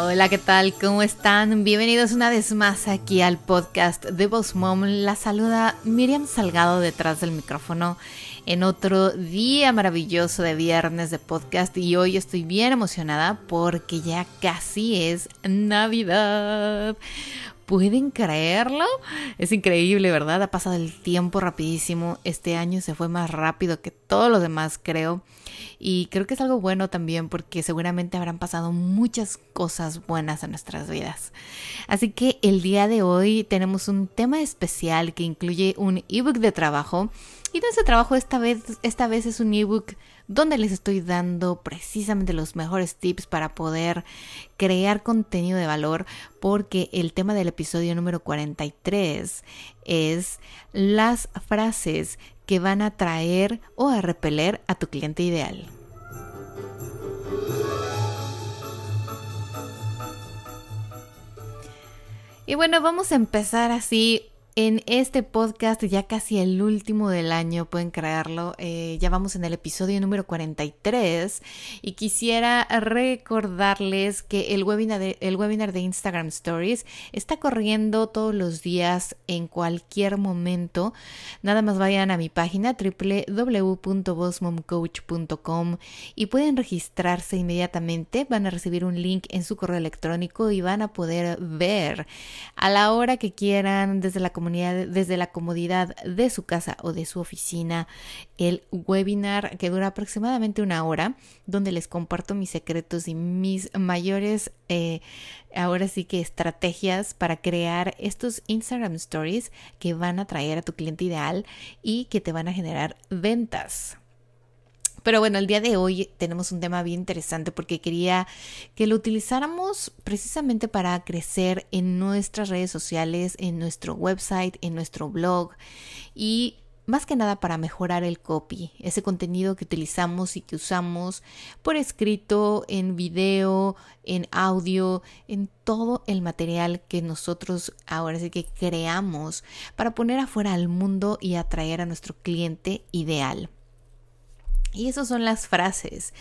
Hola, ¿qué tal? ¿Cómo están? Bienvenidos una vez más aquí al podcast de Boss Mom. La saluda Miriam Salgado detrás del micrófono en otro día maravilloso de viernes de podcast y hoy estoy bien emocionada porque ya casi es Navidad. ¿Pueden creerlo? Es increíble, ¿verdad? Ha pasado el tiempo rapidísimo. Este año se fue más rápido que todos los demás, creo. Y creo que es algo bueno también porque seguramente habrán pasado muchas cosas buenas en nuestras vidas. Así que el día de hoy tenemos un tema especial que incluye un ebook de trabajo. Y ese trabajo esta vez, esta vez es un ebook donde les estoy dando precisamente los mejores tips para poder crear contenido de valor porque el tema del episodio número 43 es las frases que van a atraer o a repeler a tu cliente ideal. Y bueno, vamos a empezar así en este podcast, ya casi el último del año, pueden creerlo, eh, ya vamos en el episodio número 43 y quisiera recordarles que el webinar, de, el webinar de Instagram Stories está corriendo todos los días en cualquier momento. Nada más vayan a mi página www.bossmomcoach.com y pueden registrarse inmediatamente. Van a recibir un link en su correo electrónico y van a poder ver a la hora que quieran desde la comunidad desde la comodidad de su casa o de su oficina el webinar que dura aproximadamente una hora donde les comparto mis secretos y mis mayores eh, ahora sí que estrategias para crear estos Instagram stories que van a traer a tu cliente ideal y que te van a generar ventas. Pero bueno, el día de hoy tenemos un tema bien interesante porque quería que lo utilizáramos precisamente para crecer en nuestras redes sociales, en nuestro website, en nuestro blog y más que nada para mejorar el copy, ese contenido que utilizamos y que usamos por escrito, en video, en audio, en todo el material que nosotros ahora sí que creamos para poner afuera al mundo y atraer a nuestro cliente ideal. Y esas son las frases.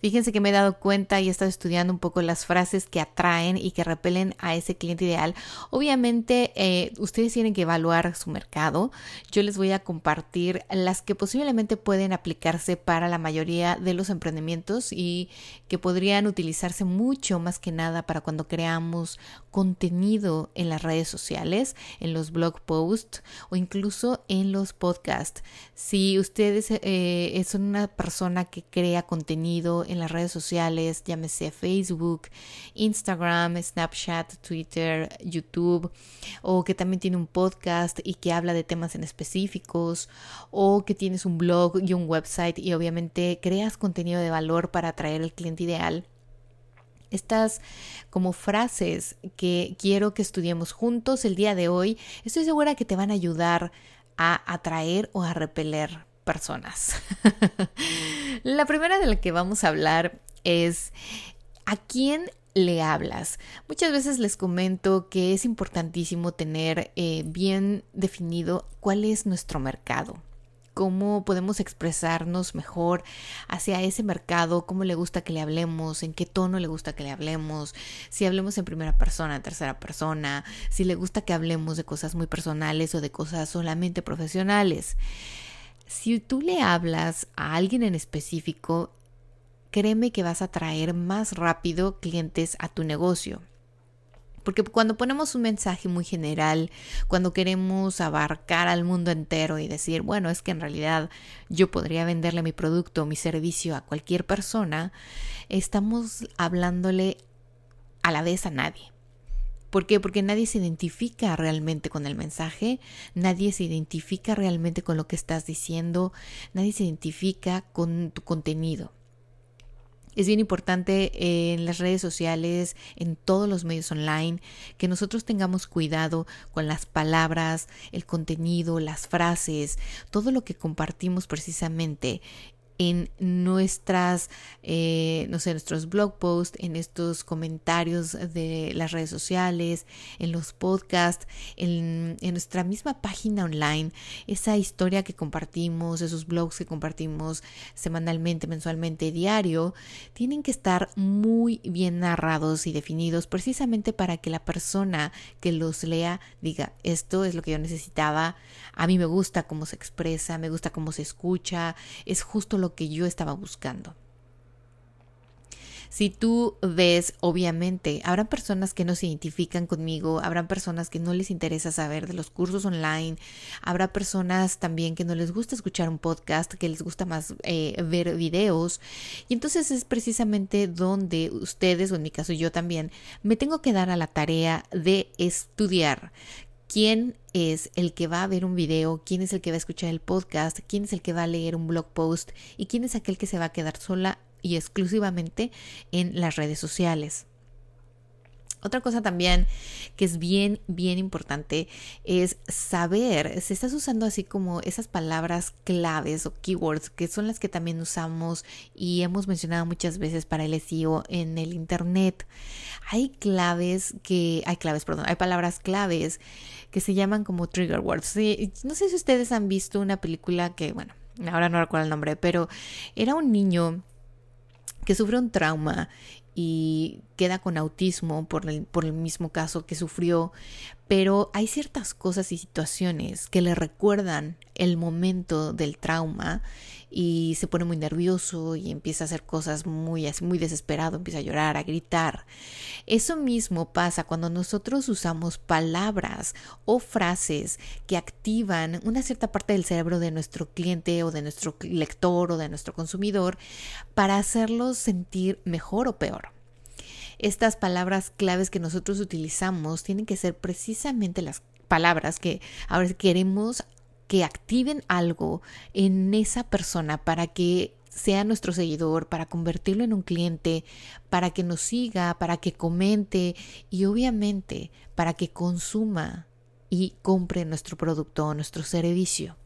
Fíjense que me he dado cuenta y he estado estudiando un poco las frases que atraen y que repelen a ese cliente ideal. Obviamente, eh, ustedes tienen que evaluar su mercado. Yo les voy a compartir las que posiblemente pueden aplicarse para la mayoría de los emprendimientos y que podrían utilizarse mucho más que nada para cuando creamos contenido en las redes sociales, en los blog posts o incluso en los podcasts. Si ustedes eh, son una persona que crea contenido en las redes sociales, llámese Facebook, Instagram, Snapchat, Twitter, YouTube, o que también tiene un podcast y que habla de temas en específicos, o que tienes un blog y un website y obviamente creas contenido de valor para atraer al cliente ideal. Estas como frases que quiero que estudiemos juntos el día de hoy, estoy segura que te van a ayudar a atraer o a repeler personas. la primera de la que vamos a hablar es ¿a quién le hablas? Muchas veces les comento que es importantísimo tener eh, bien definido cuál es nuestro mercado cómo podemos expresarnos mejor hacia ese mercado, cómo le gusta que le hablemos, en qué tono le gusta que le hablemos, si hablemos en primera persona, tercera persona, si le gusta que hablemos de cosas muy personales o de cosas solamente profesionales. Si tú le hablas a alguien en específico, créeme que vas a traer más rápido clientes a tu negocio. Porque cuando ponemos un mensaje muy general, cuando queremos abarcar al mundo entero y decir, bueno, es que en realidad yo podría venderle mi producto o mi servicio a cualquier persona, estamos hablándole a la vez a nadie. ¿Por qué? Porque nadie se identifica realmente con el mensaje, nadie se identifica realmente con lo que estás diciendo, nadie se identifica con tu contenido. Es bien importante en las redes sociales, en todos los medios online, que nosotros tengamos cuidado con las palabras, el contenido, las frases, todo lo que compartimos precisamente en nuestras, eh, no sé, nuestros blog posts, en estos comentarios de las redes sociales, en los podcasts, en, en, nuestra misma página online, esa historia que compartimos, esos blogs que compartimos semanalmente, mensualmente, diario, tienen que estar muy bien narrados y definidos precisamente para que la persona que los lea diga, esto es lo que yo necesitaba, a mí me gusta cómo se expresa, me gusta cómo se escucha, es justo lo que yo estaba buscando. Si tú ves, obviamente, habrá personas que no se identifican conmigo, habrá personas que no les interesa saber de los cursos online, habrá personas también que no les gusta escuchar un podcast, que les gusta más eh, ver videos. Y entonces es precisamente donde ustedes, o en mi caso yo también, me tengo que dar a la tarea de estudiar quién es el que va a ver un video, quién es el que va a escuchar el podcast, quién es el que va a leer un blog post y quién es aquel que se va a quedar sola y exclusivamente en las redes sociales. Otra cosa también que es bien, bien importante es saber si estás usando así como esas palabras claves o keywords que son las que también usamos y hemos mencionado muchas veces para el SEO en el Internet. Hay claves que, hay claves, perdón, hay palabras claves que se llaman como trigger words. No sé si ustedes han visto una película que, bueno, ahora no recuerdo el nombre, pero era un niño que sufre un trauma y queda con autismo por el, por el mismo caso que sufrió, pero hay ciertas cosas y situaciones que le recuerdan el momento del trauma y se pone muy nervioso y empieza a hacer cosas muy, muy desesperado, empieza a llorar, a gritar. Eso mismo pasa cuando nosotros usamos palabras o frases que activan una cierta parte del cerebro de nuestro cliente o de nuestro lector o de nuestro consumidor para hacerlos sentir mejor o peor. Estas palabras claves que nosotros utilizamos tienen que ser precisamente las palabras que ahora queremos que activen algo en esa persona para que sea nuestro seguidor, para convertirlo en un cliente, para que nos siga, para que comente y obviamente para que consuma y compre nuestro producto o nuestro servicio.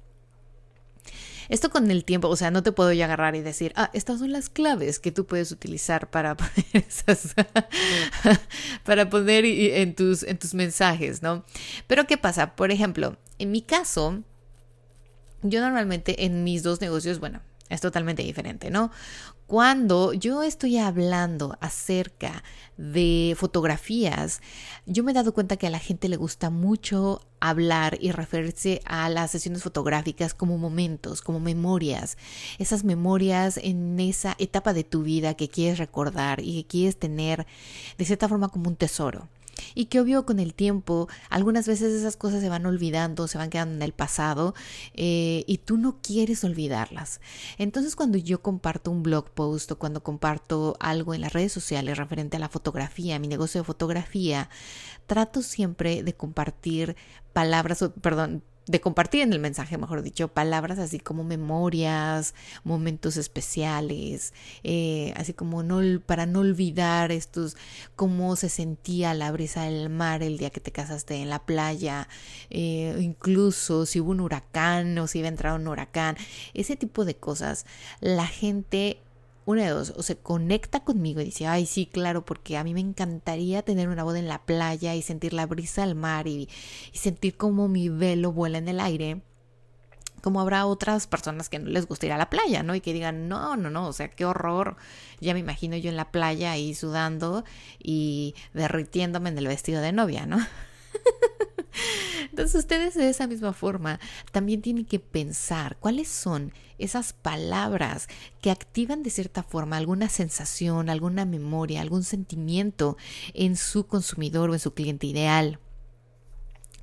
Esto con el tiempo, o sea, no te puedo ya agarrar y decir, ah, estas son las claves que tú puedes utilizar para poner para poner en tus, en tus mensajes, ¿no? Pero ¿qué pasa? Por ejemplo, en mi caso, yo normalmente en mis dos negocios, bueno, es totalmente diferente, ¿no? Cuando yo estoy hablando acerca de fotografías, yo me he dado cuenta que a la gente le gusta mucho hablar y referirse a las sesiones fotográficas como momentos, como memorias, esas memorias en esa etapa de tu vida que quieres recordar y que quieres tener de cierta forma como un tesoro y que obvio con el tiempo algunas veces esas cosas se van olvidando, se van quedando en el pasado eh, y tú no quieres olvidarlas. Entonces cuando yo comparto un blog post o cuando comparto algo en las redes sociales referente a la fotografía, mi negocio de fotografía, trato siempre de compartir palabras, perdón, de compartir en el mensaje, mejor dicho, palabras así como memorias, momentos especiales, eh, así como para no olvidar estos cómo se sentía la brisa del mar el día que te casaste en la playa, eh, incluso si hubo un huracán o si iba a entrar un huracán, ese tipo de cosas. La gente una de dos, o se conecta conmigo y dice, ay, sí, claro, porque a mí me encantaría tener una boda en la playa y sentir la brisa del mar y, y sentir como mi velo vuela en el aire como habrá otras personas que no les gusta ir a la playa, ¿no? Y que digan, no, no, no, o sea, qué horror. Ya me imagino yo en la playa ahí sudando y derritiéndome en el vestido de novia, ¿no? Entonces ustedes de esa misma forma también tienen que pensar cuáles son esas palabras que activan de cierta forma alguna sensación, alguna memoria, algún sentimiento en su consumidor o en su cliente ideal.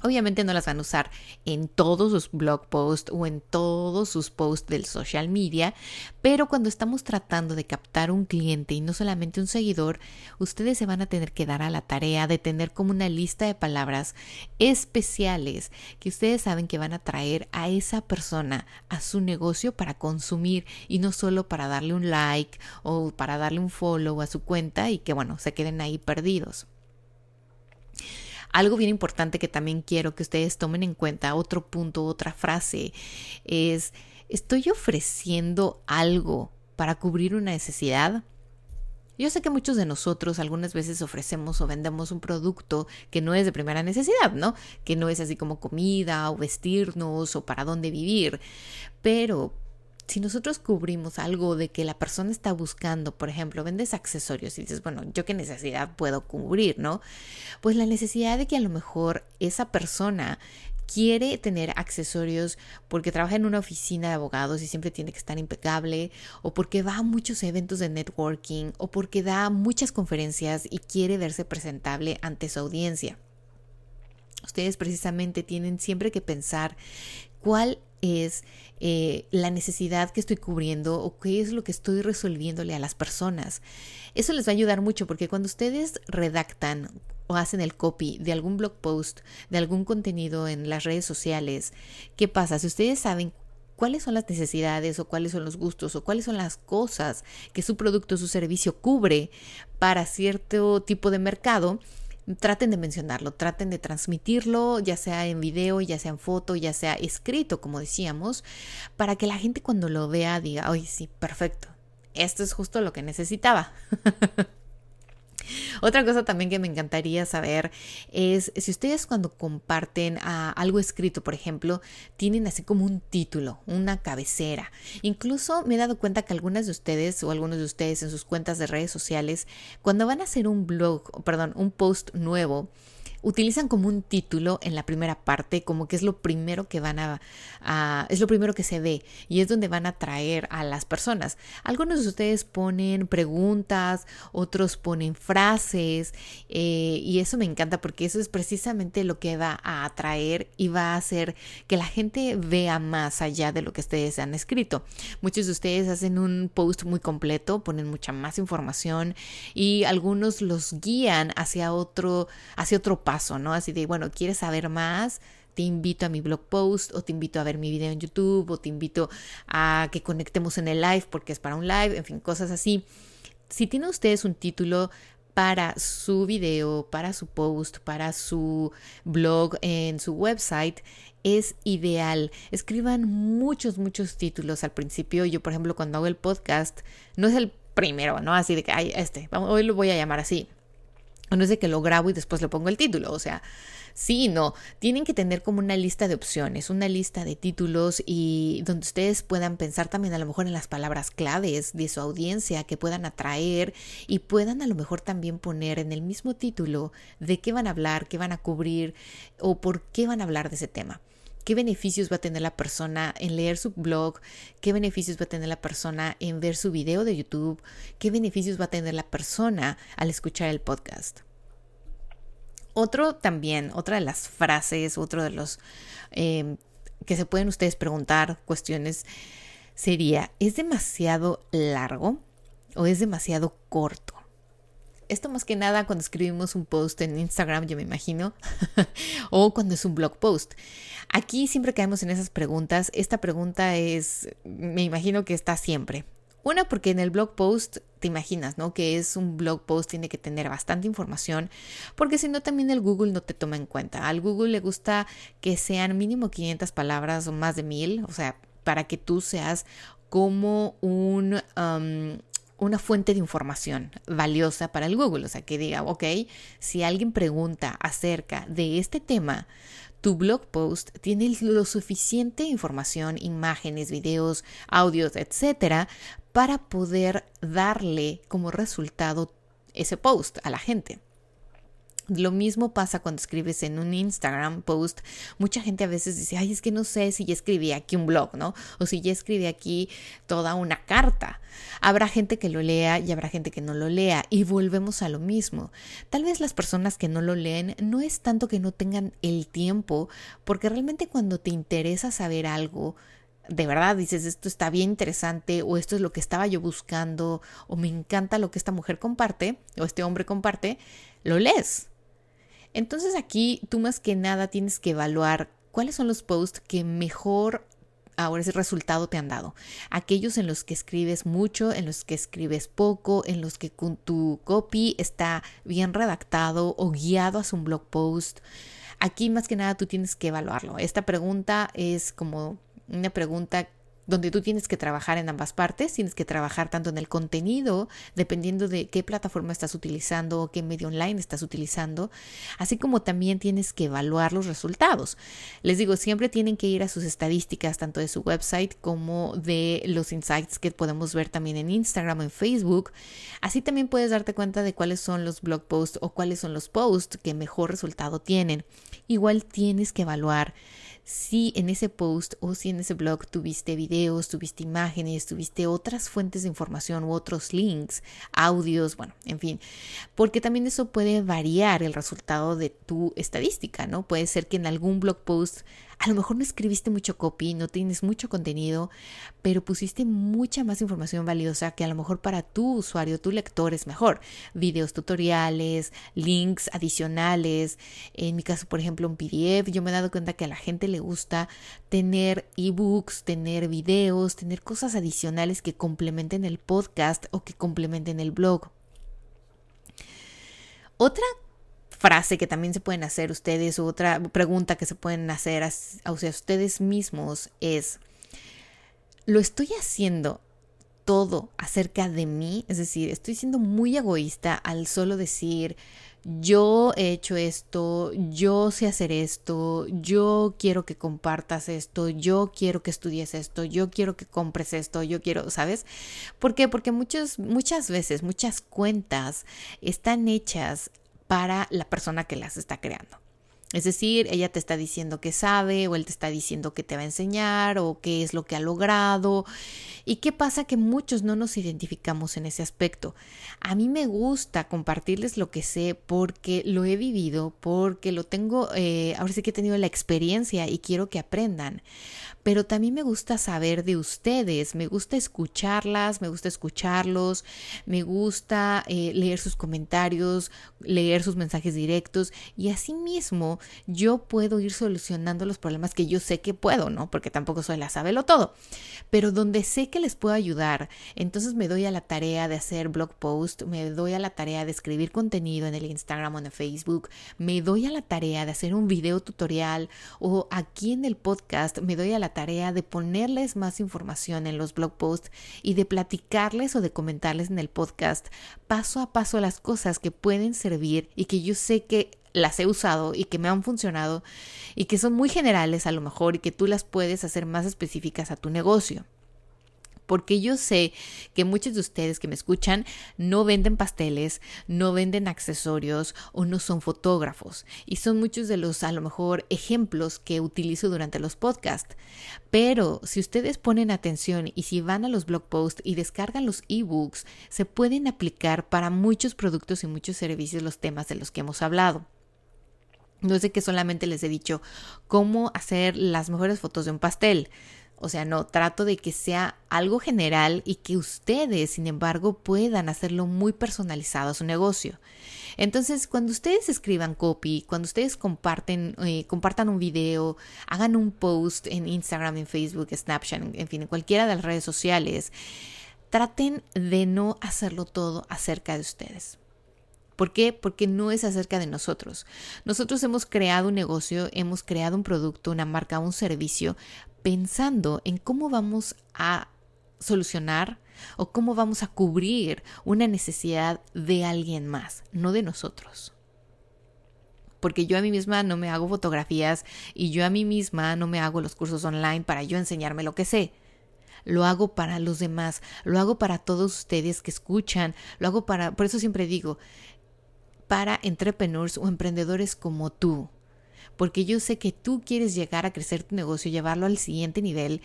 Obviamente no las van a usar en todos sus blog posts o en todos sus posts del social media, pero cuando estamos tratando de captar un cliente y no solamente un seguidor, ustedes se van a tener que dar a la tarea de tener como una lista de palabras especiales que ustedes saben que van a traer a esa persona a su negocio para consumir y no solo para darle un like o para darle un follow a su cuenta y que bueno, se queden ahí perdidos. Algo bien importante que también quiero que ustedes tomen en cuenta, otro punto, otra frase, es, ¿estoy ofreciendo algo para cubrir una necesidad? Yo sé que muchos de nosotros algunas veces ofrecemos o vendemos un producto que no es de primera necesidad, ¿no? Que no es así como comida o vestirnos o para dónde vivir, pero si nosotros cubrimos algo de que la persona está buscando, por ejemplo, vendes accesorios y dices, bueno, yo qué necesidad puedo cubrir, ¿no? Pues la necesidad de que a lo mejor esa persona quiere tener accesorios porque trabaja en una oficina de abogados y siempre tiene que estar impecable, o porque va a muchos eventos de networking, o porque da muchas conferencias y quiere verse presentable ante su audiencia. Ustedes precisamente tienen siempre que pensar cuál es eh, la necesidad que estoy cubriendo o qué es lo que estoy resolviéndole a las personas. Eso les va a ayudar mucho porque cuando ustedes redactan o hacen el copy de algún blog post, de algún contenido en las redes sociales, ¿qué pasa? Si ustedes saben cuáles son las necesidades o cuáles son los gustos o cuáles son las cosas que su producto o su servicio cubre para cierto tipo de mercado, traten de mencionarlo, traten de transmitirlo, ya sea en video, ya sea en foto, ya sea escrito, como decíamos, para que la gente cuando lo vea diga, oye, sí, perfecto, esto es justo lo que necesitaba. Otra cosa también que me encantaría saber es si ustedes cuando comparten ah, algo escrito, por ejemplo, tienen así como un título, una cabecera. Incluso me he dado cuenta que algunas de ustedes o algunos de ustedes en sus cuentas de redes sociales, cuando van a hacer un blog, perdón, un post nuevo, utilizan como un título en la primera parte, como que es lo primero que van a, es lo primero que se ve y es donde van a atraer a las personas. Algunos de ustedes ponen preguntas, otros ponen frases eh, y eso me encanta porque eso es precisamente lo que va a atraer y va a hacer que la gente vea más allá de lo que ustedes han escrito. Muchos de ustedes hacen un post muy completo, ponen mucha más información y algunos los guían hacia otro, hacia otro paso ¿no? Así de, bueno, ¿quieres saber más? Te invito a mi blog post o te invito a ver mi video en YouTube o te invito a que conectemos en el live porque es para un live, en fin, cosas así. Si tienen ustedes un título para su video, para su post, para su blog en su website, es ideal. Escriban muchos, muchos títulos al principio. Yo, por ejemplo, cuando hago el podcast, no es el primero, ¿no? Así de que, ay, este, hoy lo voy a llamar así. No es de que lo grabo y después le pongo el título, o sea, sí, no, tienen que tener como una lista de opciones, una lista de títulos y donde ustedes puedan pensar también a lo mejor en las palabras claves de su audiencia que puedan atraer y puedan a lo mejor también poner en el mismo título de qué van a hablar, qué van a cubrir o por qué van a hablar de ese tema qué beneficios va a tener la persona en leer su blog, qué beneficios va a tener la persona en ver su video de YouTube, qué beneficios va a tener la persona al escuchar el podcast. Otro también, otra de las frases, otro de los em, que se pueden ustedes preguntar, cuestiones, sería, ¿es demasiado largo o es demasiado corto? Esto más que nada cuando escribimos un post en Instagram, yo me imagino, o cuando es un blog post. Aquí siempre caemos en esas preguntas. Esta pregunta es, me imagino que está siempre. Una, porque en el blog post te imaginas, ¿no? Que es un blog post, tiene que tener bastante información, porque si no, también el Google no te toma en cuenta. Al Google le gusta que sean mínimo 500 palabras o más de mil, o sea, para que tú seas como un, una fuente de información valiosa para el Google. O sea, que diga, ok, si alguien pregunta acerca de este tema, tu blog post tiene lo suficiente información, imágenes, videos, audios, etcétera, para poder darle como resultado ese post a la gente. Lo mismo pasa cuando escribes en un Instagram post. Mucha gente a veces dice, ay, es que no sé si ya escribí aquí un blog, ¿no? O si ya escribí aquí toda una carta. Habrá gente que lo lea y habrá gente que no lo lea. Y volvemos a lo mismo. Tal vez las personas que no lo leen no es tanto que no tengan el tiempo, porque realmente cuando te interesa saber algo, de verdad dices, esto está bien interesante o esto es lo que estaba yo buscando o me encanta lo que esta mujer comparte o este hombre comparte, lo lees entonces aquí tú más que nada tienes que evaluar cuáles son los posts que mejor ahora ese resultado te han dado. Aquellos en los que escribes mucho, en los que escribes poco, en los que tu copy está bien redactado o guiado hacia un blog post. Aquí más que nada tú tienes que evaluarlo. Esta pregunta es como una pregunta donde tú tienes que trabajar en ambas partes, tienes que trabajar tanto en el contenido, dependiendo de qué plataforma estás utilizando o qué medio online estás utilizando, así como también tienes que evaluar los resultados. Les digo, siempre tienen que ir a sus estadísticas, tanto de su website como de los insights que podemos ver también en Instagram o en Facebook. Así también puedes darte cuenta de cuáles son los blog posts o cuáles son los posts que mejor resultado tienen. Igual tienes que evaluar si en ese post o si en ese blog tuviste videos, tuviste imágenes, tuviste otras fuentes de información u otros links, audios, bueno, en fin, porque también eso puede variar el resultado de tu estadística, ¿no? Puede ser que en algún blog post a lo mejor no escribiste mucho copy, no tienes mucho contenido, pero pusiste mucha más información valiosa que a lo mejor para tu usuario, tu lector es mejor. Videos tutoriales, links adicionales. En mi caso, por ejemplo, un PDF. Yo me he dado cuenta que a la gente le gusta tener ebooks, tener videos, tener cosas adicionales que complementen el podcast o que complementen el blog. Otra frase que también se pueden hacer ustedes, o otra pregunta que se pueden hacer a, ustedes mismos es, ¿lo estoy haciendo todo acerca de mí? Es decir, estoy siendo muy egoísta al solo decir, yo he hecho esto, yo sé hacer esto, yo quiero que compartas esto, yo quiero que estudies esto, yo quiero que compres esto, yo quiero, ¿sabes? ¿Por qué? Porque muchos, muchas veces, muchas cuentas están hechas para la persona que las está creando. Es decir, ella te está diciendo que sabe o él te está diciendo que te va a enseñar o qué es lo que ha logrado. ¿Y qué pasa? Que muchos no nos identificamos en ese aspecto. A mí me gusta compartirles lo que sé porque lo he vivido, porque lo tengo, eh, ahora sí que he tenido la experiencia y quiero que aprendan pero también me gusta saber de ustedes, me gusta escucharlas, me gusta escucharlos, me gusta eh, leer sus comentarios, leer sus mensajes directos y asimismo yo puedo ir solucionando los problemas que yo sé que puedo, ¿no? Porque tampoco soy la sabelo todo, pero donde sé que les puedo ayudar, entonces me doy a la tarea de hacer blog post, me doy a la tarea de escribir contenido en el Instagram o en el Facebook, me doy a la tarea de hacer un video tutorial o aquí en el podcast me doy a la tarea de ponerles más información en los blog posts y de platicarles o de comentarles en el podcast paso a paso las cosas que pueden servir y que yo sé que las he usado y que me han funcionado y que son muy generales a lo mejor y que tú las puedes hacer más específicas a tu negocio porque yo sé que muchos de ustedes que me escuchan no venden pasteles, no venden accesorios o no son fotógrafos. Y son muchos de los, a lo mejor, ejemplos que utilizo durante los podcasts. Pero si ustedes ponen atención y si van a los blog posts y descargan los ebooks, se pueden aplicar para muchos productos y muchos servicios los temas de los que hemos hablado. No sé que solamente les he dicho cómo hacer las mejores fotos de un pastel o sea, no, trato de que sea algo general y que ustedes, sin embargo, puedan hacerlo muy personalizado a su negocio. Entonces, cuando ustedes escriban copy, cuando ustedes comparten, eh, compartan un video, hagan un post en Instagram, en Facebook, Snapchat, en fin, en cualquiera de las redes sociales, traten de no hacerlo todo acerca de ustedes. ¿Por qué? Porque no es acerca de nosotros. Nosotros hemos creado un negocio, hemos creado un producto, una marca, un servicio pensando en cómo vamos a solucionar o cómo vamos a cubrir una necesidad de alguien más, no de nosotros. Porque yo a mí misma no me hago fotografías y yo a mí misma no me hago los cursos online para yo enseñarme lo que sé. Lo hago para los demás, lo hago para todos ustedes que escuchan, lo hago para, por eso siempre digo, para entrepreneurs o emprendedores como tú. Porque yo sé que tú quieres llegar a crecer tu negocio, llevarlo al siguiente nivel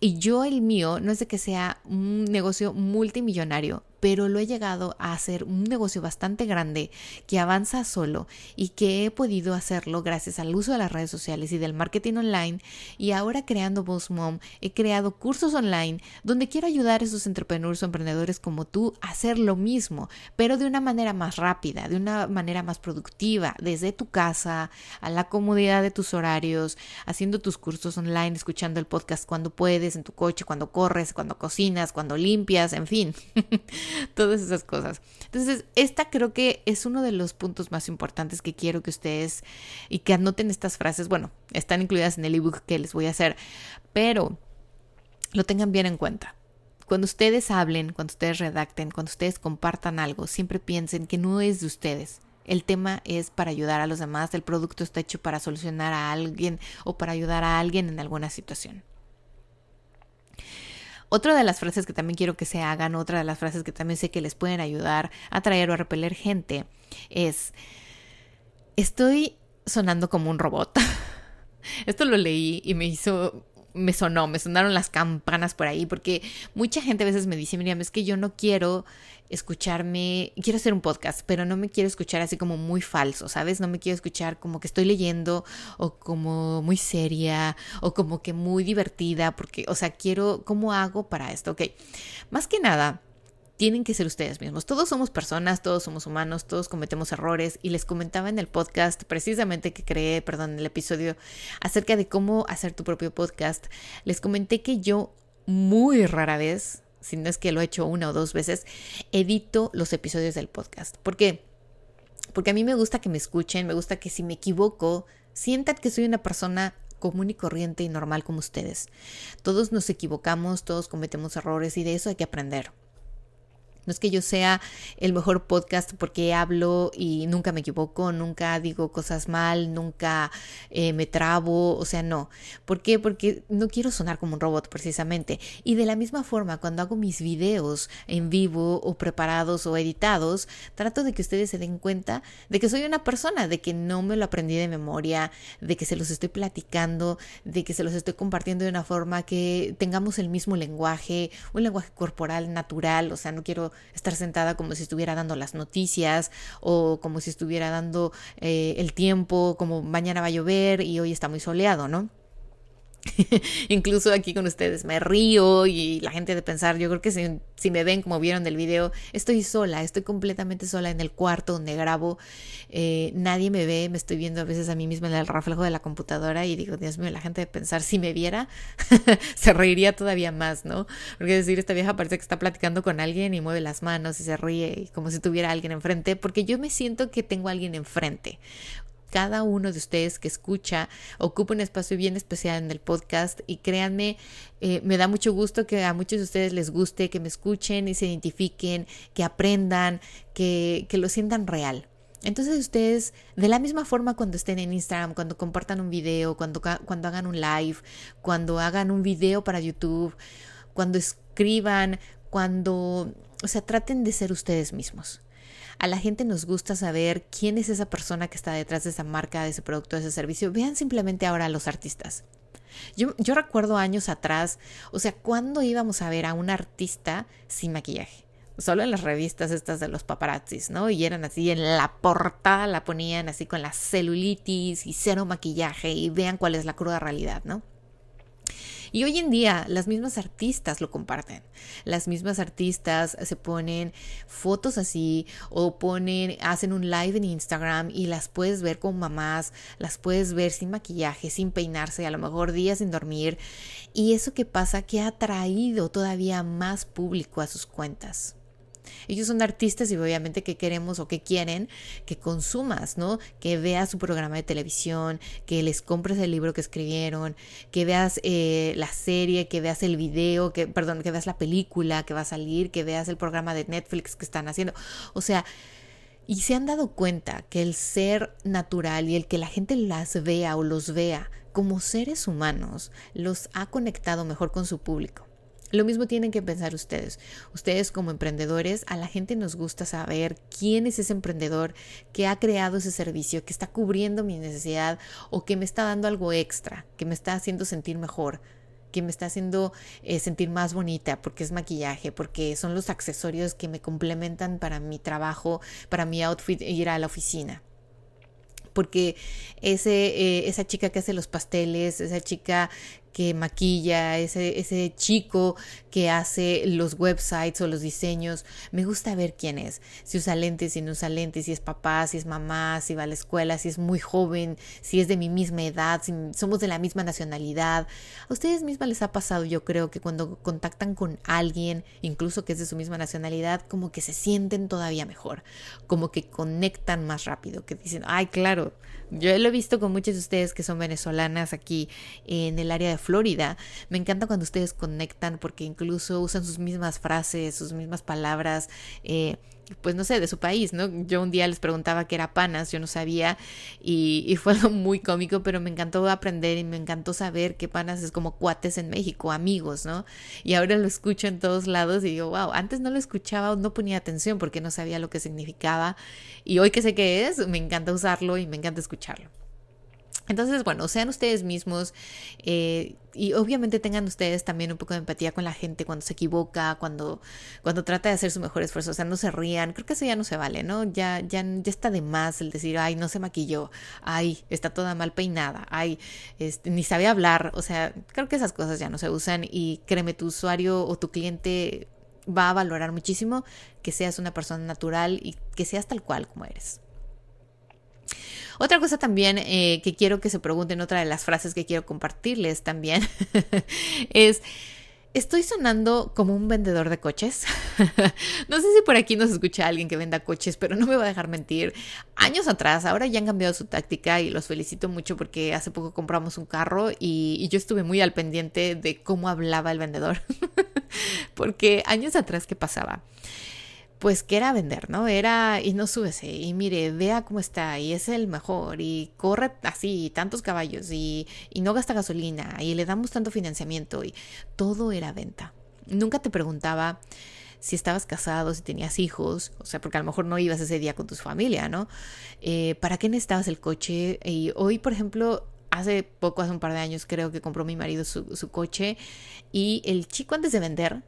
y yo el mío no es de que sea un negocio multimillonario, pero lo he llegado a hacer un negocio bastante grande que avanza solo y que he podido hacerlo gracias al uso de las redes sociales y del marketing online y ahora creando Boss Mom he creado cursos online donde quiero ayudar a esos entrepreneurs o emprendedores como tú a hacer lo mismo, pero de una manera más rápida, de una manera más productiva, desde tu casa, a la comodidad de tus horarios, haciendo tus cursos online, escuchando el podcast cuando puedes, en tu coche, cuando corres, cuando cocinas, cuando limpias, en fin. todas esas cosas. Entonces, esta creo que es uno de los puntos más importantes que quiero que ustedes y que anoten estas frases. Bueno, están incluidas en el ebook que les voy a hacer, pero lo tengan bien en cuenta. Cuando ustedes hablen, cuando ustedes redacten, cuando ustedes compartan algo, siempre piensen que no es de ustedes. El tema es para ayudar a los demás, el producto está hecho para solucionar a alguien o para ayudar a alguien en alguna situación. Otra de las frases que también quiero que se hagan, otra de las frases que también sé que les pueden ayudar a traer o a repeler gente, es, estoy sonando como un robot. Esto lo leí y me hizo me sonó, me sonaron las campanas por ahí, porque mucha gente a veces me dice, Miriam, es que yo no quiero escucharme, quiero hacer un podcast, pero no me quiero escuchar así como muy falso, ¿sabes? No me quiero escuchar como que estoy leyendo o como muy seria o como que muy divertida, porque, o sea, quiero, ¿cómo hago para esto? Ok, más que nada, tienen que ser ustedes mismos. Todos somos personas, todos somos humanos, todos cometemos errores y les comentaba en el podcast precisamente que creé, perdón, el episodio acerca de cómo hacer tu propio podcast. Les comenté que yo muy rara vez, si no es que lo he hecho una o dos veces, edito los episodios del podcast. ¿Por qué? Porque a mí me gusta que me escuchen, me gusta que si me equivoco, sientan que soy una persona común y corriente y normal como ustedes. Todos nos equivocamos, todos cometemos errores y de eso hay que aprender. No es que yo sea el mejor podcast porque hablo y nunca me equivoco, nunca digo cosas mal, nunca eh, me trabo, o sea, no. ¿Por qué? Porque no quiero sonar como un robot precisamente. Y de la misma forma, cuando hago mis videos en vivo o preparados o editados, trato de que ustedes se den cuenta de que soy una persona, de que no me lo aprendí de memoria, de que se los estoy platicando, de que se los estoy compartiendo de una forma que tengamos el mismo lenguaje, un lenguaje corporal natural, o sea, no quiero estar sentada como si estuviera dando las noticias o como si estuviera dando eh, el tiempo, como mañana va a llover y hoy está muy soleado, ¿no? Incluso aquí con ustedes me río y la gente de pensar, yo creo que si, me ven como vieron del video, estoy sola, estoy completamente sola en el cuarto donde grabo, eh, nadie me ve, me estoy viendo a veces a mí misma en el reflejo de la computadora y digo, Dios mío, la gente de pensar, si me viera, se reiría todavía más, ¿no? Porque decir, esta vieja parece que está platicando con alguien y mueve las manos y se ríe como si tuviera alguien enfrente, porque yo me siento que tengo a alguien enfrente cada uno de ustedes que escucha ocupa un espacio bien especial en el podcast y créanme, eh, me da mucho gusto que a muchos de ustedes les guste, que me escuchen y se identifiquen, que aprendan, que, que lo sientan real. Entonces ustedes, de la misma forma cuando estén en Instagram, cuando compartan un video, cuando, cuando hagan un live, cuando hagan un video para YouTube, cuando escriban, cuando, o sea, traten de ser ustedes mismos. A la gente nos gusta saber quién es esa persona que está detrás de esa marca, de ese producto, de ese servicio. Vean simplemente ahora a los artistas. Yo, recuerdo años atrás, o sea, cuando íbamos a ver a un artista sin maquillaje solo en las revistas estas de los paparazzis, ¿no? Y eran así, en la portada la ponían así con la celulitis y cero maquillaje y vean cuál es la cruda realidad, ¿no? Y hoy en día las mismas artistas lo comparten. Las mismas artistas se ponen fotos así o ponen, hacen un live en Instagram y las puedes ver con mamás, las puedes ver sin maquillaje, sin peinarse, a lo mejor días sin dormir. Y eso que pasa que ha traído todavía más público a sus cuentas. Ellos son artistas y obviamente que queremos o que quieren que consumas, ¿no? Que veas su programa de televisión, que les compres el libro que escribieron, que veas eh, la serie, que veas el video, que, perdón, que veas la película que va a salir, que veas el programa de Netflix que están haciendo. O sea, y se han dado cuenta que el ser natural y el que la gente las vea o los vea como seres humanos los ha conectado mejor con su público. Lo mismo tienen que pensar ustedes. Ustedes como emprendedores, a la gente nos gusta saber quién es ese emprendedor que ha creado ese servicio, que está cubriendo mi necesidad o que me está dando algo extra, que me está haciendo sentir mejor, que me está haciendo eh, sentir más bonita porque es maquillaje, porque son los accesorios que me complementan para mi trabajo, para mi outfit e ir a la oficina porque ese, eh, esa chica que hace los pasteles, esa chica que maquilla, ese, ese chico que hace los websites o los diseños. Me gusta ver quién es. Si usa lentes, si no usa lentes, si es papá, si es mamá, si va a la escuela, si es muy joven, si es de mi misma edad, si somos de la misma nacionalidad. A ustedes mismas les ha pasado, yo creo, que cuando contactan con alguien, incluso que es de su misma nacionalidad, como que se sienten todavía mejor, como que conectan más rápido, que dicen, ay, claro, yo lo he visto con muchos de ustedes que son venezolanas aquí en el área de Florida. Me encanta cuando ustedes conectan porque incluso usan sus mismas frases, sus mismas palabras. Eh, pues no sé, de su país, ¿no? Yo un día les preguntaba qué era panas, yo no sabía y, fue algo muy cómico, pero me encantó aprender y me encantó saber que panas es como cuates en México, amigos, ¿no? Y ahora lo escucho en todos lados y digo, wow, antes no lo escuchaba, no ponía atención porque no sabía lo que significaba y hoy que sé qué es, me encanta usarlo y me encanta escucharlo. Entonces, bueno, sean ustedes mismos eh, y obviamente tengan ustedes también un poco de empatía con la gente cuando se equivoca, cuando, cuando trata de hacer su mejor esfuerzo, o sea, no se rían, creo que eso ya no se vale, ¿no? Ya, ya, ya está de más el decir, ay, no se maquilló, ay, está toda mal peinada, ay, este, ni sabe hablar, o sea, creo que esas cosas ya no se usan y créeme, tu usuario o tu cliente va a valorar muchísimo que seas una persona natural y que seas tal cual como eres. Otra cosa también eh, que quiero que se pregunten, otra de las frases que quiero compartirles también, es... ¿Estoy sonando como un vendedor de coches? no sé si por aquí nos escucha alguien que venda coches, pero no me va a dejar mentir. Años atrás, ahora ya han cambiado su táctica y los felicito mucho porque hace poco compramos un carro y, y yo estuve muy al pendiente de cómo hablaba el vendedor. porque años atrás, ¿qué pasaba? Pues que era vender, ¿no? Era y no súbese y mire, vea cómo está y es el mejor y corre así tantos caballos y, y no gasta gasolina y le damos tanto financiamiento y todo era venta. Nunca te preguntaba si estabas casado, si tenías hijos, o sea, porque a lo mejor no ibas ese día con tu familia, ¿no? Eh, ¿Para qué necesitabas el coche? Y hoy, por ejemplo, hace poco, hace un par de años, creo que compró mi marido su, su coche y el chico antes de vender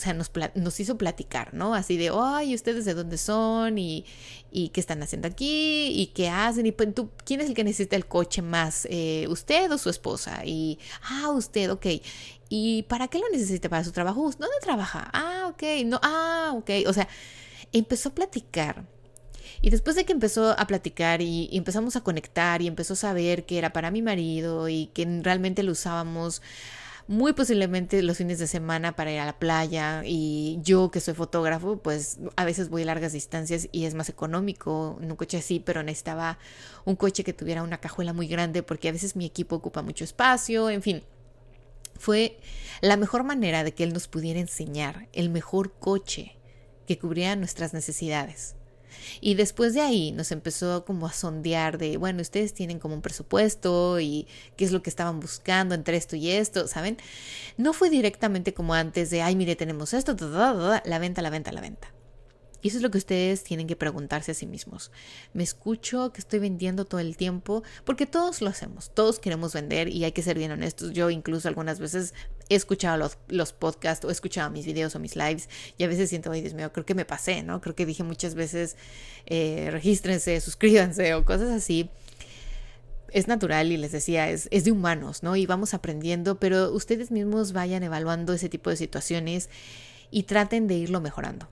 o sea, nos, nos hizo platicar, ¿no? Así de, ay, ¿ustedes de dónde son? Y, y qué están haciendo aquí? ¿Y qué hacen? ¿Y pues, tú, quién es el que necesita el coche más? Eh, ¿Usted o su esposa? Y, ah, usted, ok. ¿Y para qué lo necesita? ¿Para su trabajo? ¿Dónde trabaja? Ah, ok. No, ah, ok. O sea, empezó a platicar. Y después de que empezó a platicar y, y, empezamos a conectar y empezó a saber que era para mi marido y que realmente lo usábamos muy posiblemente los fines de semana para ir a la playa y yo que soy fotógrafo, pues a veces voy largas distancias y es más económico en un coche así, pero necesitaba un coche que tuviera una cajuela muy grande porque a veces mi equipo ocupa mucho espacio, en fin. Fue la mejor manera de que él nos pudiera enseñar el mejor coche que cubriera nuestras necesidades. Y después de ahí nos empezó como a sondear de, bueno, ustedes tienen como un presupuesto y qué es lo que estaban buscando entre esto y esto, ¿saben? No fue directamente como antes de, ay, mire, tenemos esto, la venta, la venta, la venta. Y eso es lo que ustedes tienen que preguntarse a sí mismos. ¿Me escucho que estoy vendiendo todo el tiempo? Porque todos lo hacemos, todos queremos vender y hay que ser bien honestos. Yo incluso algunas veces he escuchado los, los podcasts o he escuchado mis videos o mis lives y a veces siento, ay Dios mío, creo que me pasé, ¿no? Creo que dije muchas veces, eh, regístrense, suscríbanse o cosas así es natural y les decía, es, es, de humanos, ¿no? Y vamos aprendiendo, pero ustedes mismos vayan evaluando ese tipo de situaciones y traten de irlo mejorando.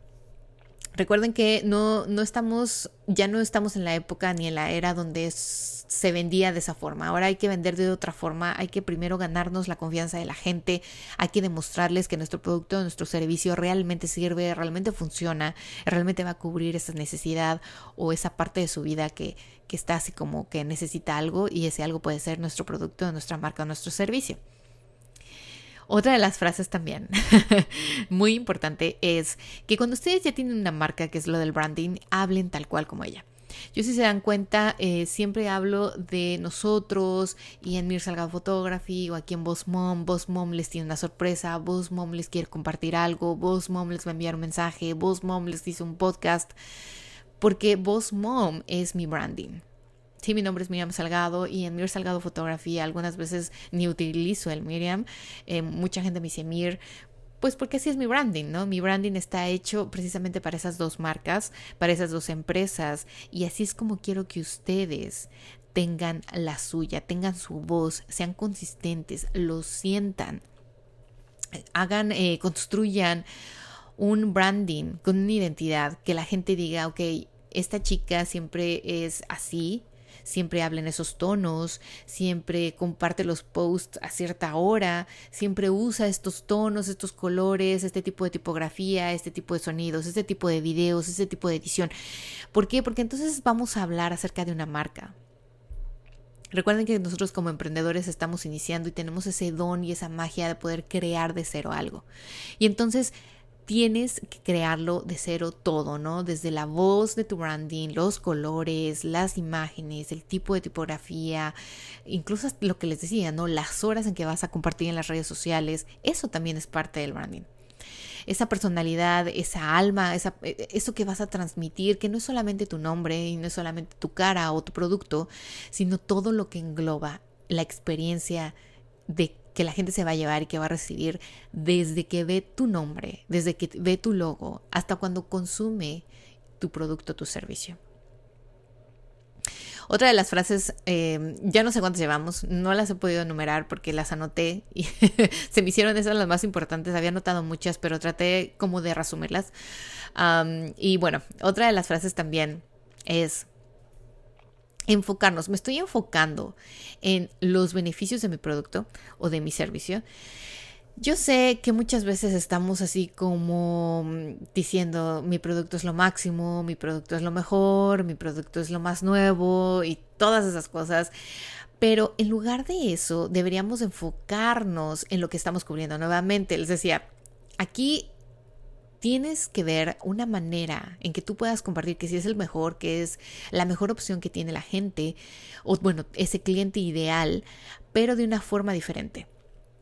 Recuerden que no, no estamos, ya no estamos en la época ni en la era donde se vendía de esa forma. Ahora hay que vender de otra forma. Hay que primero ganarnos la confianza de la gente. Hay que demostrarles que nuestro producto, nuestro servicio realmente sirve, realmente funciona, realmente va a cubrir esa necesidad o esa parte de su vida que, que está así como que necesita algo y ese algo puede ser nuestro producto, nuestra marca, nuestro servicio. Otra de las frases también, muy importante, es que cuando ustedes ya tienen una marca, que es lo del branding, hablen tal cual como ella. Yo si se dan cuenta, eh, siempre hablo de nosotros y en Mir Salgado Photography o aquí en Boss Mom. Boss Mom les tiene una sorpresa, Boss Mom les quiere compartir algo, Boss Mom les va a enviar un mensaje, Boss Mom les dice un podcast, porque Boss Mom es mi branding. Sí, mi nombre es Miriam Salgado y en Mir Salgado Fotografía algunas veces ni utilizo el Miriam. Eh, mucha gente me dice Mir pues porque así es mi branding, ¿no? Mi branding está hecho precisamente para esas dos marcas, para esas dos empresas y así es como quiero que ustedes tengan la suya, tengan su voz, sean consistentes, lo sientan, hagan, eh, construyan un branding con una identidad, que la gente diga, ok, esta chica siempre es así, siempre habla en esos tonos, siempre comparte los posts a cierta hora, siempre usa estos tonos, estos colores, este tipo de tipografía, este tipo de sonidos, este tipo de videos, este tipo de edición. ¿Por qué? Porque entonces vamos a hablar acerca de una marca. Recuerden que nosotros como emprendedores estamos iniciando y tenemos ese don y esa magia de poder crear de cero algo. Y entonces tienes que crearlo de cero todo, ¿no? Desde la voz de tu branding, los colores, las imágenes, el tipo de tipografía, incluso lo que les decía, ¿no? Las horas en que vas a compartir en las redes sociales, eso también es parte del branding. Esa personalidad, esa alma, esa, e, eso que vas a transmitir, que no es solamente tu nombre y no es solamente tu cara o tu producto, sino todo lo que engloba la experiencia de que la gente se va a llevar y que va a recibir desde que ve tu nombre, desde que ve tu logo, hasta cuando consume tu producto, tu servicio. Otra de las frases, em, ya no sé cuántas llevamos, no las he podido enumerar porque las anoté y se me hicieron esas las más importantes. Había anotado muchas, pero traté como de resumirlas. y bueno, otra de las frases también es enfocarnos, me estoy enfocando en los beneficios de mi producto o de mi servicio. Yo sé que muchas veces estamos así como mm, diciendo mi producto es lo máximo, mi producto es lo mejor, mi producto es lo más nuevo y todas esas cosas. Pero en lugar de eso, deberíamos enfocarnos en lo que estamos cubriendo. Nuevamente, les decía, aquí tienes que ver una manera en que tú puedas compartir que si es el mejor, que es la mejor opción que tiene la gente, o bueno, ese cliente ideal, pero de una forma diferente.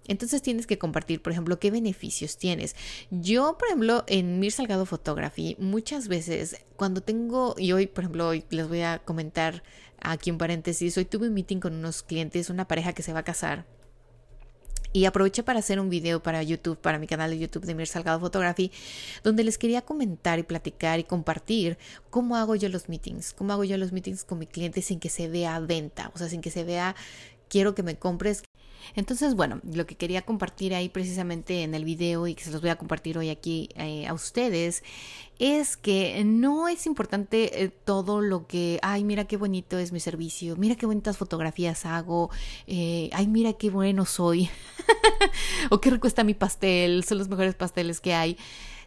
Entonces tienes que compartir, por ejemplo, qué beneficios tienes. Yo, por ejemplo, en Mir Salgado Photography, muchas veces cuando tengo, y hoy, por ejemplo, hoy les voy a comentar aquí un paréntesis, hoy tuve un meeting con unos clientes, una pareja que se va a casar y aproveché para hacer un video para YouTube, para mi canal de YouTube de Mir Salgado Photography, donde les quería comentar y platicar y compartir cómo hago yo los meetings, cómo hago yo los meetings con mi cliente sin que se vea venta, o sea, sin que se vea quiero que me compres, entonces, bueno, lo que quería compartir ahí precisamente en el video y que se los voy a compartir hoy aquí eh, a ustedes es que no es importante eh, todo lo que, ay, mira qué bonito es mi servicio, mira qué bonitas fotografías hago, eh, ay, mira qué bueno soy, o qué rico está mi pastel, son los mejores pasteles que hay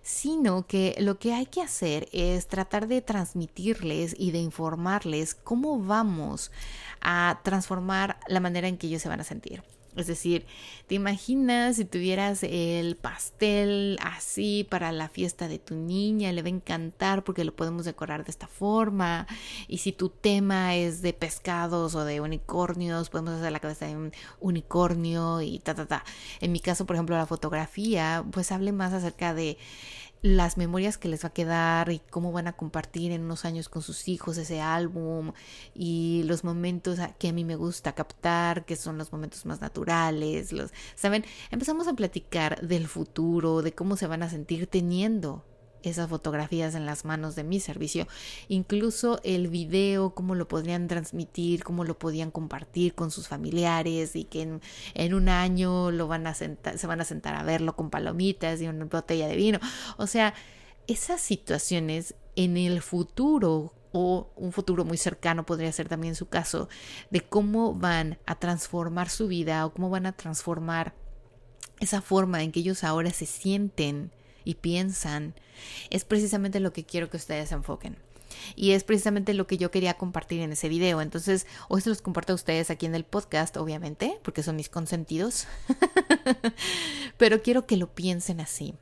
sino que lo que hay que hacer es tratar de transmitirles y de informarles cómo vamos a transformar la manera en que ellos se van a sentir. Es decir, ¿te imaginas si tuvieras el pastel así para la fiesta de tu niña? Le va a encantar porque lo podemos decorar de esta forma. Y si tu tema es de pescados o de unicornios, podemos hacer la cabeza de un unicornio y ta, ta, ta. En mi caso, por ejemplo, la fotografía, pues hable más acerca de las memorias que les va a quedar y cómo van a compartir en unos años con sus hijos ese álbum y los momentos que a mí me gusta captar, que son los momentos más naturales, los, ¿saben? Empezamos a platicar del futuro, de cómo se van a sentir teniendo esas fotografías en las manos de mi servicio, incluso el video, cómo lo podrían transmitir, cómo lo podían compartir con sus familiares y que en, un año lo van a se van a sentar a verlo con palomitas y una botella de vino. O sea, esas situaciones en el futuro o un futuro muy cercano podría ser también su caso, de cómo van a transformar su vida o cómo van a transformar esa forma en que ellos ahora se sienten y piensan, es precisamente lo que quiero que ustedes enfoquen. Y es precisamente lo que yo quería compartir en ese video. Entonces, hoy se los comparto a ustedes aquí en el podcast, obviamente, porque son mis consentidos. Pero quiero que lo piensen así.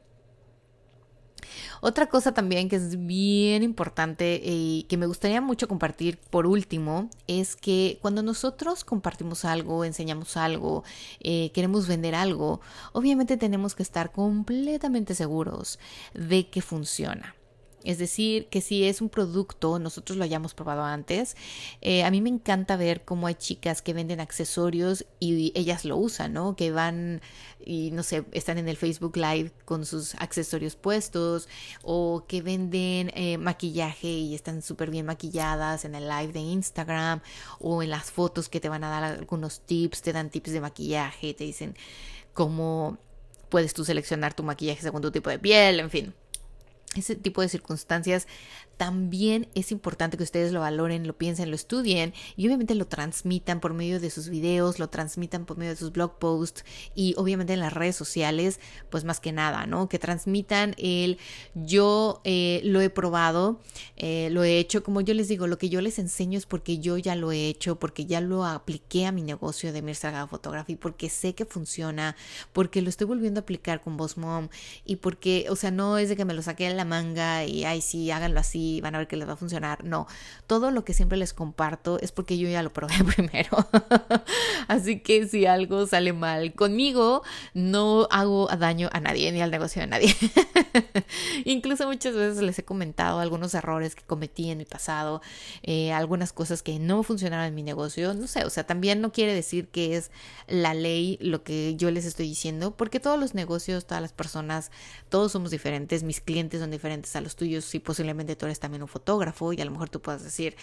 Otra cosa también que es bien importante y que me gustaría mucho compartir por último es que cuando nosotros compartimos algo, enseñamos algo, eh, queremos vender algo, obviamente tenemos que estar completamente seguros de que funciona. Es decir, que si es un producto, nosotros lo hayamos probado antes. Eh, a mí me encanta ver cómo hay chicas que venden accesorios y ellas lo usan, ¿no? Que van y no sé, están en el Facebook Live con sus accesorios puestos o que venden eh, maquillaje y están súper bien maquilladas en el live de Instagram o en las fotos que te van a dar algunos tips, te dan tips de maquillaje, te dicen cómo puedes tú seleccionar tu maquillaje según tu tipo de piel, en fin ese tipo de circunstancias también es importante que ustedes lo valoren, lo piensen, lo estudien y obviamente lo transmitan por medio de sus videos, lo transmitan por medio de sus blog posts y obviamente en las redes sociales, pues más que nada, ¿no? Que transmitan el yo eh, lo he probado, eh, lo he hecho, como yo les digo, lo que yo les enseño es porque yo ya lo he hecho, porque ya lo apliqué a mi negocio de Mir Salgado Photography, porque sé que funciona, porque lo estoy volviendo a aplicar con Boss Mom y porque, o sea, no es de que me lo saqué de la manga y, ay, sí, háganlo así van a ver que les va a funcionar. No, todo lo que siempre les comparto es porque yo ya lo probé primero. Así que si algo sale mal conmigo, no hago daño a nadie ni al negocio de nadie. Incluso muchas veces les he comentado algunos errores que cometí en mi pasado, eh, algunas cosas que no funcionaron en mi negocio. No sé, o sea, también no quiere decir que es la ley lo que yo les estoy diciendo, porque todos los negocios, todas las personas, todos somos diferentes. Mis clientes son diferentes a los tuyos y posiblemente tú eres también un fotógrafo y a lo mejor tú puedas decir,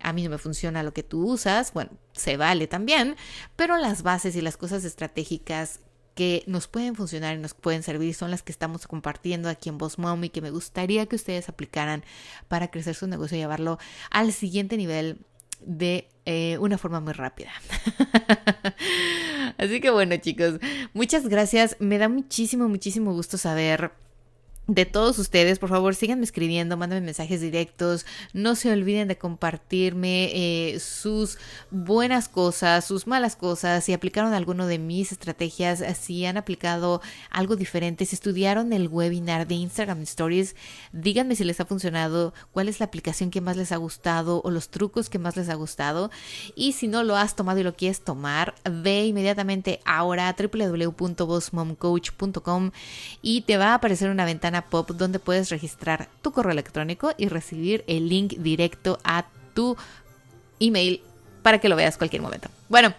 a mí no me funciona lo que tú usas, bueno, se vale también, pero las bases y las cosas estratégicas que nos pueden funcionar y nos pueden servir son las que estamos compartiendo aquí en Boss Mom y que me gustaría que ustedes aplicaran para crecer su negocio y llevarlo al siguiente nivel de eh, una forma muy rápida. Así que bueno chicos, muchas gracias. Me da muchísimo, muchísimo gusto saber de todos ustedes, por favor, síganme escribiendo, mándenme mensajes directos, no se olviden de compartirme eh, sus buenas cosas, sus malas cosas, si aplicaron alguno de mis estrategias, si han aplicado algo diferente, si estudiaron el webinar de Instagram Stories, díganme si les ha funcionado, cuál es la aplicación que más les ha gustado o los trucos que más les ha gustado. Y si no lo has tomado y lo quieres tomar, ve inmediatamente ahora a www.bossmomcoach.com y te va a aparecer una ventana Pop donde puedes registrar tu correo electrónico y recibir el link directo a tu email para que lo veas cualquier momento. Bueno,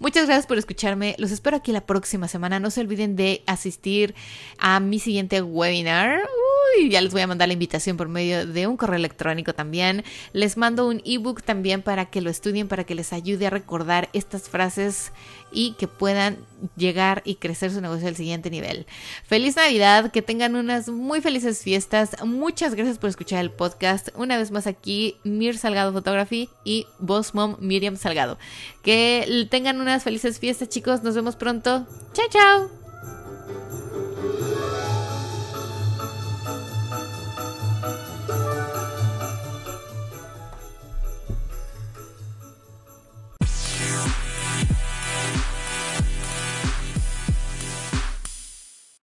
Muchas gracias por escucharme. Los espero aquí la próxima semana. No se olviden de asistir a mi siguiente webinar. Uy, ya les voy a mandar la invitación por medio de un correo electrónico también. Les mando un ebook también para que lo estudien, para que les ayude a recordar estas frases y que puedan llegar y crecer su negocio al siguiente nivel. Feliz Navidad, que tengan unas muy felices fiestas. Muchas gracias por escuchar el podcast. Una vez más aquí, Mir Salgado Photography y Boss Mom Miriam Salgado. Que tengan unas felices fiestas, chicos. Nos vemos pronto. Chao, chao.